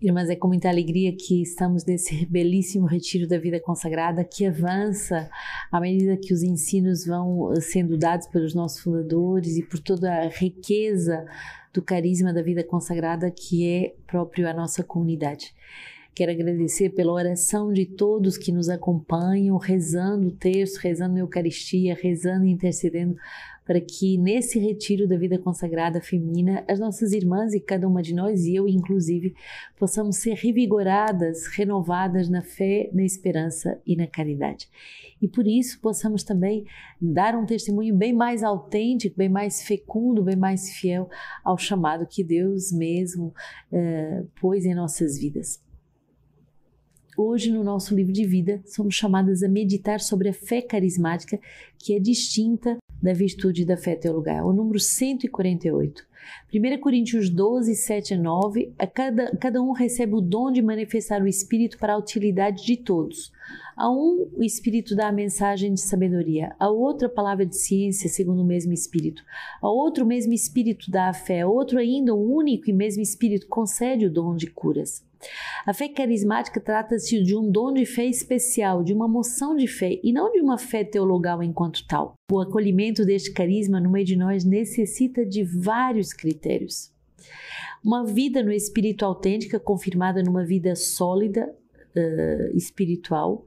Irmãs, é com muita alegria que estamos nesse belíssimo retiro da vida consagrada que avança à medida que os ensinos vão sendo dados pelos nossos fundadores e por toda a riqueza do carisma da vida consagrada que é próprio à nossa comunidade. Quero agradecer pela oração de todos que nos acompanham, rezando o terço, rezando a Eucaristia, rezando e intercedendo para que nesse retiro da vida consagrada feminina, as nossas irmãs e cada uma de nós, e eu inclusive, possamos ser revigoradas, renovadas na fé, na esperança e na caridade. E por isso possamos também dar um testemunho bem mais autêntico, bem mais fecundo, bem mais fiel ao chamado que Deus mesmo uh, pôs em nossas vidas. Hoje, no nosso livro de vida, somos chamadas a meditar sobre a fé carismática, que é distinta da virtude da fé teologal, o número 148. 1 Coríntios 12, 7 a 9, a cada, cada um recebe o dom de manifestar o Espírito para a utilidade de todos. A um, o Espírito dá a mensagem de sabedoria, a outro a palavra de ciência, segundo o mesmo Espírito. A outro, o mesmo Espírito dá a fé, a outro ainda, o único e mesmo Espírito concede o dom de curas. A fé carismática trata-se de um dom de fé especial, de uma moção de fé e não de uma fé teologal enquanto tal. O acolhimento deste carisma no meio de nós necessita de vários critérios. Uma vida no espírito autêntica, confirmada numa vida sólida uh, espiritual,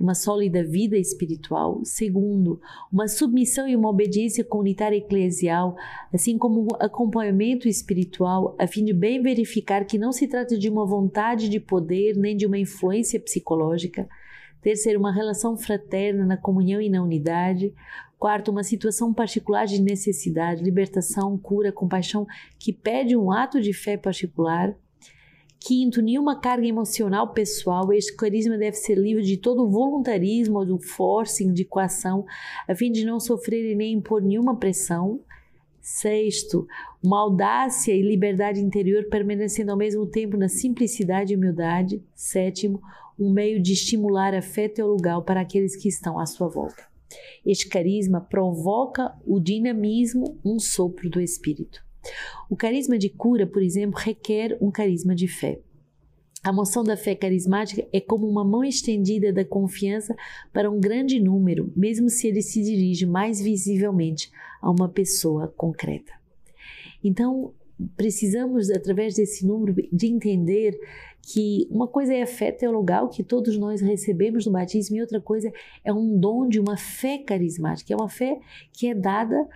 uma sólida vida espiritual. Segundo, uma submissão e uma obediência comunitária eclesial, assim como um acompanhamento espiritual, a fim de bem verificar que não se trata de uma vontade de poder nem de uma influência psicológica. Terceiro, uma relação fraterna na comunhão e na unidade. Quarto, uma situação particular de necessidade, libertação, cura, compaixão que pede um ato de fé particular. Quinto, nenhuma carga emocional pessoal. Este carisma deve ser livre de todo voluntarismo ou do forcing de coação, a fim de não sofrer e nem impor nenhuma pressão. Sexto, uma audácia e liberdade interior permanecendo ao mesmo tempo na simplicidade e humildade. Sétimo, um meio de estimular a fé teologal para aqueles que estão à sua volta. Este carisma provoca o dinamismo, um sopro do Espírito. O carisma de cura, por exemplo, requer um carisma de fé. A moção da fé carismática é como uma mão estendida da confiança para um grande número, mesmo se ele se dirige mais visivelmente a uma pessoa concreta. Então, precisamos, através desse número, de entender que uma coisa é a fé teologal que todos nós recebemos no batismo e outra coisa é um dom de uma fé carismática, é uma fé que é dada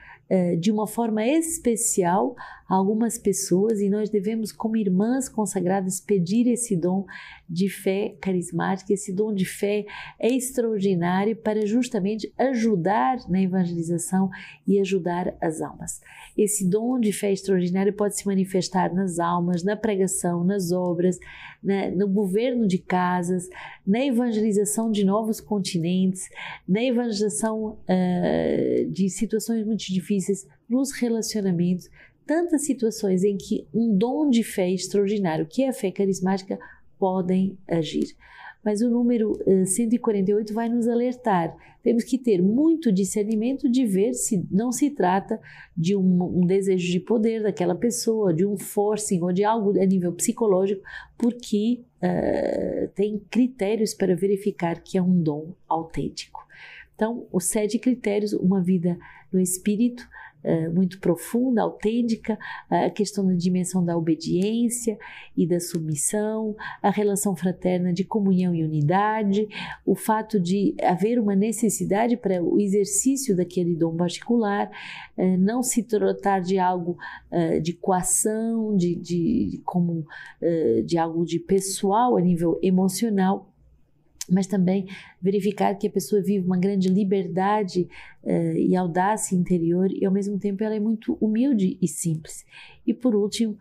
de uma forma especial algumas pessoas e nós devemos, como irmãs consagradas, pedir esse dom de fé carismática. Esse dom de fé é extraordinário para justamente ajudar na evangelização e ajudar as almas. Esse dom de fé extraordinário pode se manifestar nas almas, na pregação, nas obras, na, no governo de casas, na evangelização de novos continentes, na evangelização uh, de situações muito difíceis, nos relacionamentos, tantas situações em que um dom de fé extraordinário, que é a fé carismática, podem agir mas o número 148 eh, vai nos alertar. Temos que ter muito discernimento de ver se não se trata de um, um, desejo de poder daquela pessoa, de um forcing ou de algo a nível psicológico, porque uh, tem critérios para verificar que é um dom autêntico. Então, os sete critérios: uma vida no espírito, eh, muito profunda, autêntica, a questão da dimensão da obediência e da submissão, a relação fraterna de comunhão e unidade, o fato de haver uma necessidade para o exercício daquele dom particular, uh, não se tratar de algo uh, de coação, de, de, como, de algo de pessoal a nível emocional, mas também verificar que a pessoa vive uma grande liberdade uh, e audácia interior e ao mesmo tempo ela é muito humilde e simples. E por último,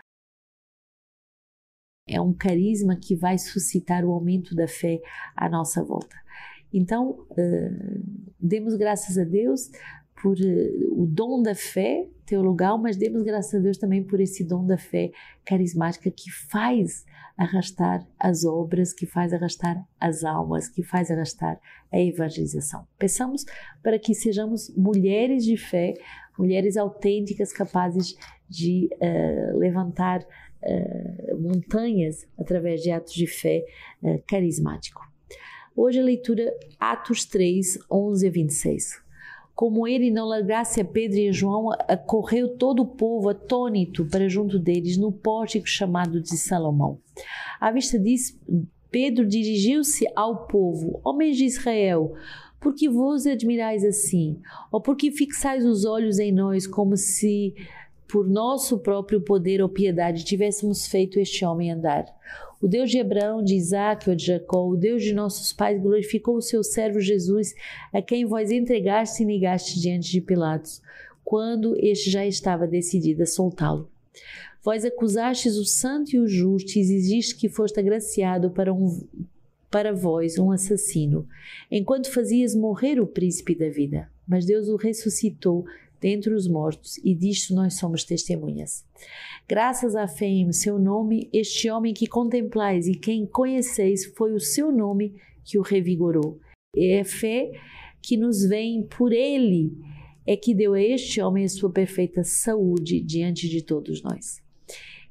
é um carisma que vai suscitar o aumento da fé à nossa volta. Então, uh, demos graças a Deus por uh, o dom da fé teologal, mas demos graças a Deus também por esse dom da fé carismática que faz arrastar as obras, que faz arrastar as almas, que faz arrastar a evangelização. Peçamos para que sejamos mulheres de fé, mulheres autênticas, capazes de uh, levantar uh, montanhas através de atos de fé uh, carismático. Hoje a leitura Atos 3, 11 a 26. Como ele não largasse a Pedro e a João, correu todo o povo atônito para junto deles no pórtico chamado de Salomão. À vista disso, Pedro dirigiu-se ao povo: Homens de Israel, por que vos admirais assim? Ou por que fixais os olhos em nós como se por nosso próprio poder ou piedade tivéssemos feito este homem andar? O Deus de Abraão, de Isaac ou de Jacó, o Deus de nossos pais, glorificou o seu servo Jesus, a quem vós entregaste e negaste diante de Pilatos, quando este já estava decidido a soltá-lo. Vós acusastes o santo e o justo e exigiste que foste agraciado para um para vós um assassino, enquanto fazias morrer o príncipe da vida. Mas Deus o ressuscitou dentre os mortos, e disto nós somos testemunhas. Graças à fé em seu nome, este homem que contemplais e quem conheceis foi o seu nome que o revigorou. É a fé que nos vem por ele é que deu a este homem a sua perfeita saúde diante de todos nós.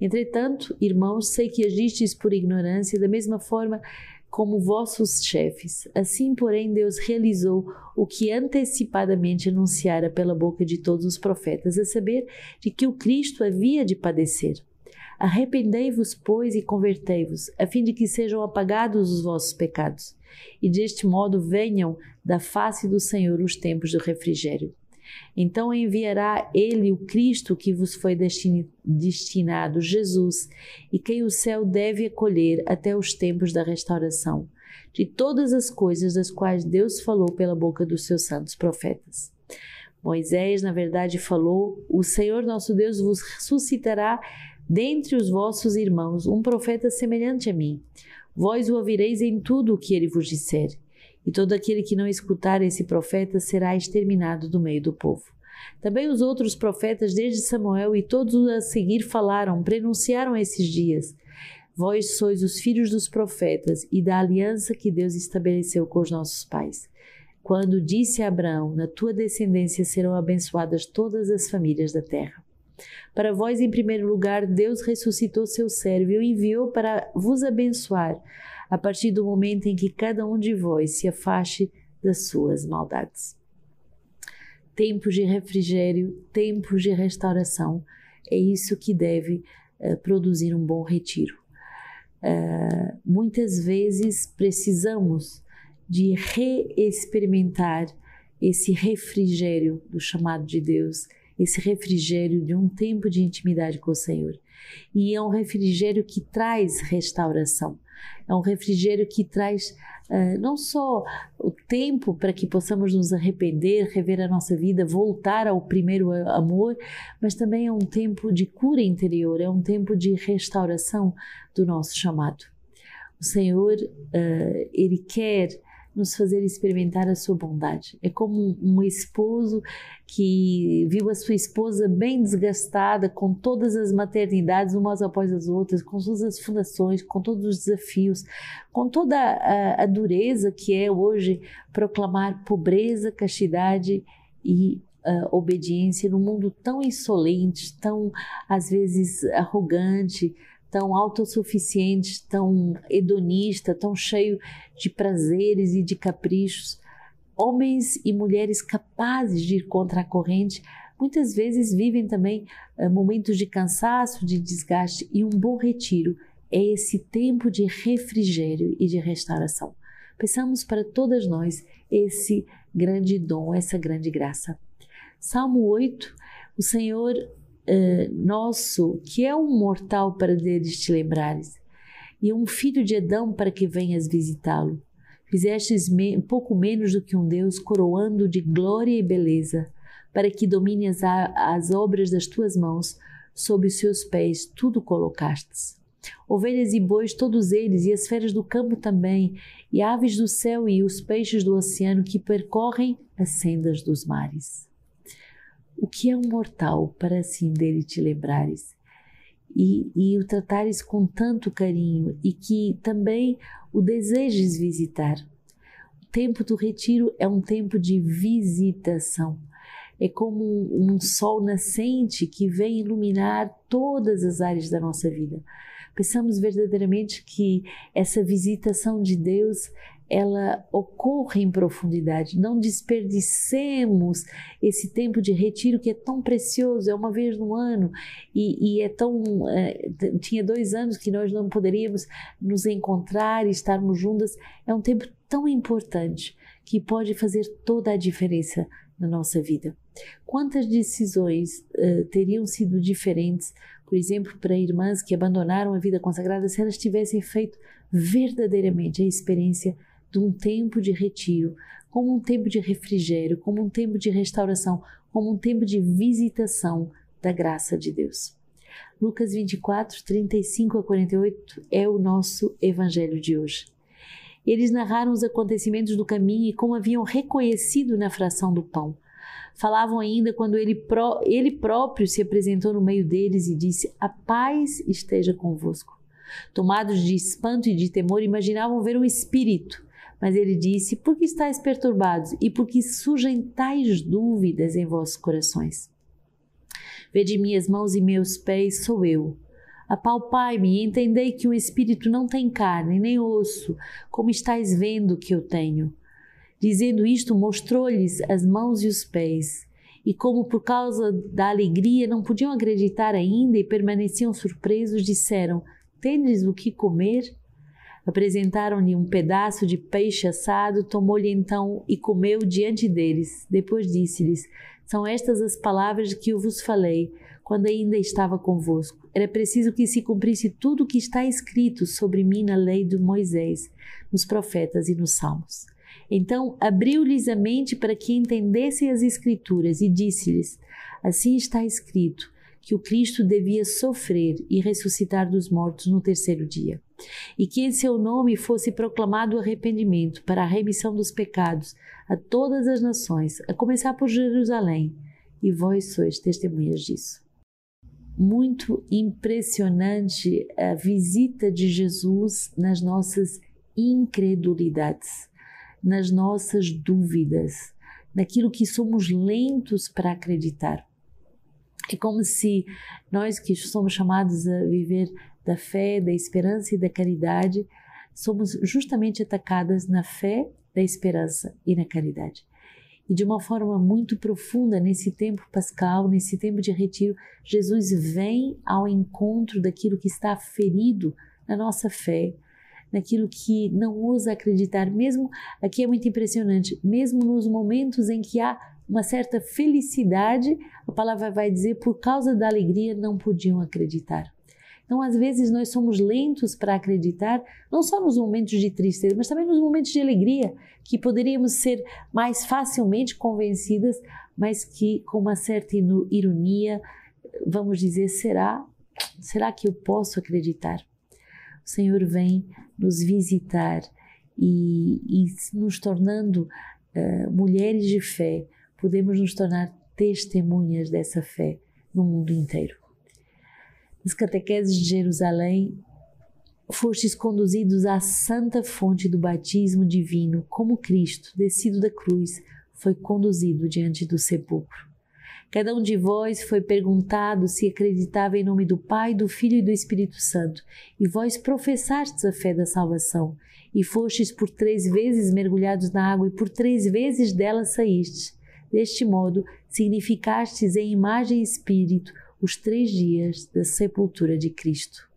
Entretanto, irmãos, sei que agistes por ignorância, da mesma forma como vossos chefes. Assim, porém, Deus realizou o que antecipadamente anunciara pela boca de todos os profetas, a saber, de que o Cristo havia de padecer. Arrependei-vos, pois, e convertei-vos, a fim de que sejam apagados os vossos pecados, e deste modo venham da face do Senhor os tempos do refrigério. Então enviará ele o Cristo que vos foi destinado, Jesus, e quem o céu deve acolher até os tempos da restauração, de todas as coisas das quais Deus falou pela boca dos seus santos profetas. Moisés, na verdade, falou: O Senhor nosso Deus vos suscitará dentre os vossos irmãos um profeta semelhante a mim. Vós o ouvireis em tudo o que ele vos disser e todo aquele que não escutar esse profeta será exterminado do meio do povo. Também os outros profetas, desde Samuel e todos a seguir, falaram, prenunciaram esses dias. Vós sois os filhos dos profetas e da aliança que Deus estabeleceu com os nossos pais. Quando disse a Abraão: Na tua descendência serão abençoadas todas as famílias da terra. Para vós, em primeiro lugar, Deus ressuscitou seu servo e o enviou para vos abençoar a partir do momento em que cada um de vós se afaste das suas maldades. Tempos de refrigério, tempos de restauração, é isso que deve uh, produzir um bom retiro. Uh, muitas vezes precisamos de reexperimentar esse refrigério do chamado de Deus, esse refrigério de um tempo de intimidade com o Senhor. E é um refrigério que traz restauração. É um refrigério que traz uh, não só o tempo para que possamos nos arrepender, rever a nossa vida, voltar ao primeiro amor, mas também é um tempo de cura interior, é um tempo de restauração do nosso chamado. O Senhor, uh, Ele quer nos fazer experimentar a sua bondade. É como um esposo que viu a sua esposa bem desgastada, com todas as maternidades umas após as outras, com todas as fundações, com todos os desafios, com toda a, a dureza que é hoje proclamar pobreza, castidade e uh, obediência num mundo tão insolente, tão às vezes arrogante, tão autossuficiente, tão hedonista, tão cheio de prazeres e de caprichos. Homens e mulheres capazes de ir contra a corrente muitas vezes vivem também uh, momentos de cansaço, de desgaste e um bom retiro é esse tempo de refrigério e de restauração. Pensamos para todas nós esse grande dom, essa grande graça. Salmo 8, o Senhor uh, nosso, que é um mortal para deles te lembrares, e um filho de Adão para que venhas visitá-lo. Fizestes me pouco menos do que um Deus, coroando de glória e beleza, para que domine as, as obras das tuas mãos, sob os seus pés tudo colocastes. Ovelhas e bois, todos eles, e as feras do campo também, e aves do céu e os peixes do oceano que percorrem as sendas dos mares o que é um mortal para assim dele te lembrares e, e o tratares com tanto carinho e que também o desejes visitar. O tempo do retiro é um tempo de visitação, é como um sol nascente que vem iluminar todas as áreas da nossa vida. Pensamos verdadeiramente que essa visitação de Deus ela ocorre em profundidade. Não desperdicemos esse tempo de retiro que é tão precioso, é uma vez no ano e, e é tão. É, tinha dois anos que nós não poderíamos nos encontrar e estarmos juntas. É um tempo tão importante que pode fazer toda a diferença na nossa vida. Quantas decisões uh, teriam sido diferentes, por exemplo, para irmãs que abandonaram a vida consagrada se elas tivessem feito verdadeiramente a experiência de um tempo de retiro, como um tempo de refrigério, como um tempo de restauração, como um tempo de visitação da graça de Deus. Lucas 24, 35 a 48 é o nosso evangelho de hoje. Eles narraram os acontecimentos do caminho e como haviam reconhecido na fração do pão. Falavam ainda quando ele, ele próprio se apresentou no meio deles e disse: A paz esteja convosco. Tomados de espanto e de temor, imaginavam ver um espírito mas ele disse: Por que estáis perturbados e por que surgem tais dúvidas em vossos corações? Vede minhas mãos e meus pés, sou eu. Apalpai-me e entendei que o espírito não tem carne nem osso, como estáis vendo que eu tenho. Dizendo isto, mostrou-lhes as mãos e os pés. E como por causa da alegria não podiam acreditar ainda e permaneciam surpresos, disseram: Tendes o que comer? Apresentaram-lhe um pedaço de peixe assado, tomou-lhe então e comeu diante deles. Depois disse-lhes: São estas as palavras que eu vos falei quando ainda estava convosco. Era preciso que se cumprisse tudo o que está escrito sobre mim na lei de Moisés, nos profetas e nos salmos. Então abriu-lhes a mente para que entendessem as Escrituras e disse-lhes: Assim está escrito que o Cristo devia sofrer e ressuscitar dos mortos no terceiro dia, e que em seu nome fosse proclamado arrependimento para a remissão dos pecados a todas as nações, a começar por Jerusalém, e vós sois testemunhas disso. Muito impressionante a visita de Jesus nas nossas incredulidades, nas nossas dúvidas, naquilo que somos lentos para acreditar. É como se nós que somos chamados a viver da fé, da esperança e da caridade, somos justamente atacadas na fé, da esperança e na caridade. E de uma forma muito profunda, nesse tempo pascal, nesse tempo de retiro, Jesus vem ao encontro daquilo que está ferido na nossa fé, naquilo que não ousa acreditar, mesmo aqui é muito impressionante, mesmo nos momentos em que há uma certa felicidade, a palavra vai dizer, por causa da alegria não podiam acreditar. Então, às vezes, nós somos lentos para acreditar, não só nos momentos de tristeza, mas também nos momentos de alegria, que poderíamos ser mais facilmente convencidas, mas que, com uma certa ironia, vamos dizer: será? Será que eu posso acreditar? O Senhor vem nos visitar e, e nos tornando uh, mulheres de fé, podemos nos tornar testemunhas dessa fé no mundo inteiro. Nas catequeses de Jerusalém, fostes conduzidos à santa fonte do batismo divino, como Cristo, descido da cruz, foi conduzido diante do sepulcro. Cada um de vós foi perguntado se acreditava em nome do Pai, do Filho e do Espírito Santo, e vós professastes a fé da salvação, e fostes por três vezes mergulhados na água, e por três vezes dela saístes. Deste modo, significastes em imagem e espírito os três dias da sepultura de Cristo.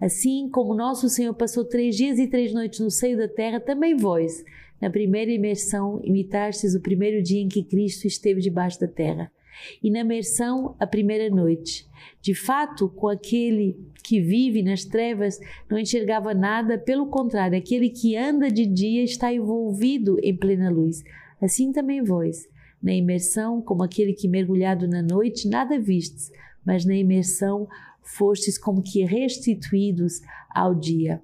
Assim como nosso Senhor passou três dias e três noites no seio da terra, também vós, na primeira imersão, imitastes o primeiro dia em que Cristo esteve debaixo da terra, e na imersão, a primeira noite. De fato, com aquele que vive nas trevas não enxergava nada, pelo contrário, aquele que anda de dia está envolvido em plena luz. Assim também vós, na imersão, como aquele que mergulhado na noite, nada vistes, mas na imersão fostes como que restituídos ao dia.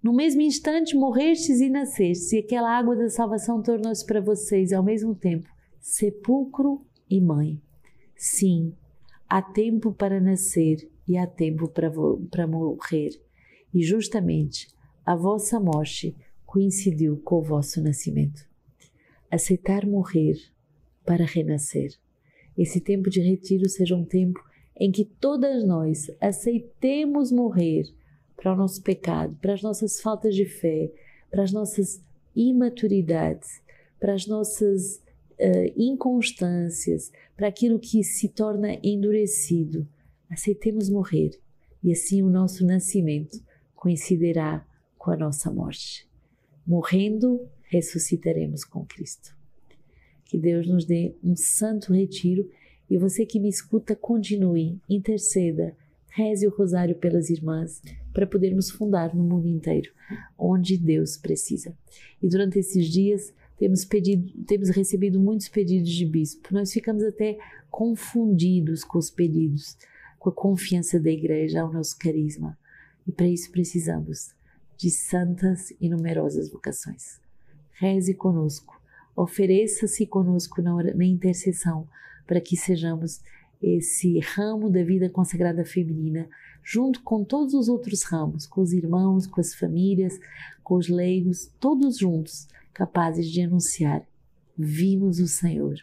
No mesmo instante morrestes e nascestes, e aquela água da salvação tornou-se para vocês ao mesmo tempo sepulcro e mãe. Sim, há tempo para nascer e há tempo para, para morrer, e justamente a vossa morte coincidiu com o vosso nascimento. Aceitar morrer para renascer. esse tempo de retiro seja um tempo em que todas nós aceitemos morrer para o nosso pecado, para as nossas faltas de fé, para as nossas imaturidades, para as nossas uh, inconstâncias, para aquilo que se torna endurecido. Aceitemos morrer e assim o nosso nascimento coincidirá com a nossa morte. Morrendo, ressuscitaremos com Cristo. Que Deus nos dê um santo retiro e você que me escuta, continue, interceda, reze o rosário pelas irmãs para podermos fundar no mundo inteiro onde Deus precisa. E durante esses dias temos pedido, temos recebido muitos pedidos de bispo. Nós ficamos até confundidos com os pedidos, com a confiança da igreja ao nosso carisma. E para isso precisamos de santas e numerosas vocações. Reze conosco, ofereça-se conosco na, na intercessão para que sejamos esse ramo da vida consagrada feminina, junto com todos os outros ramos, com os irmãos, com as famílias, com os leigos, todos juntos, capazes de anunciar: Vimos o Senhor.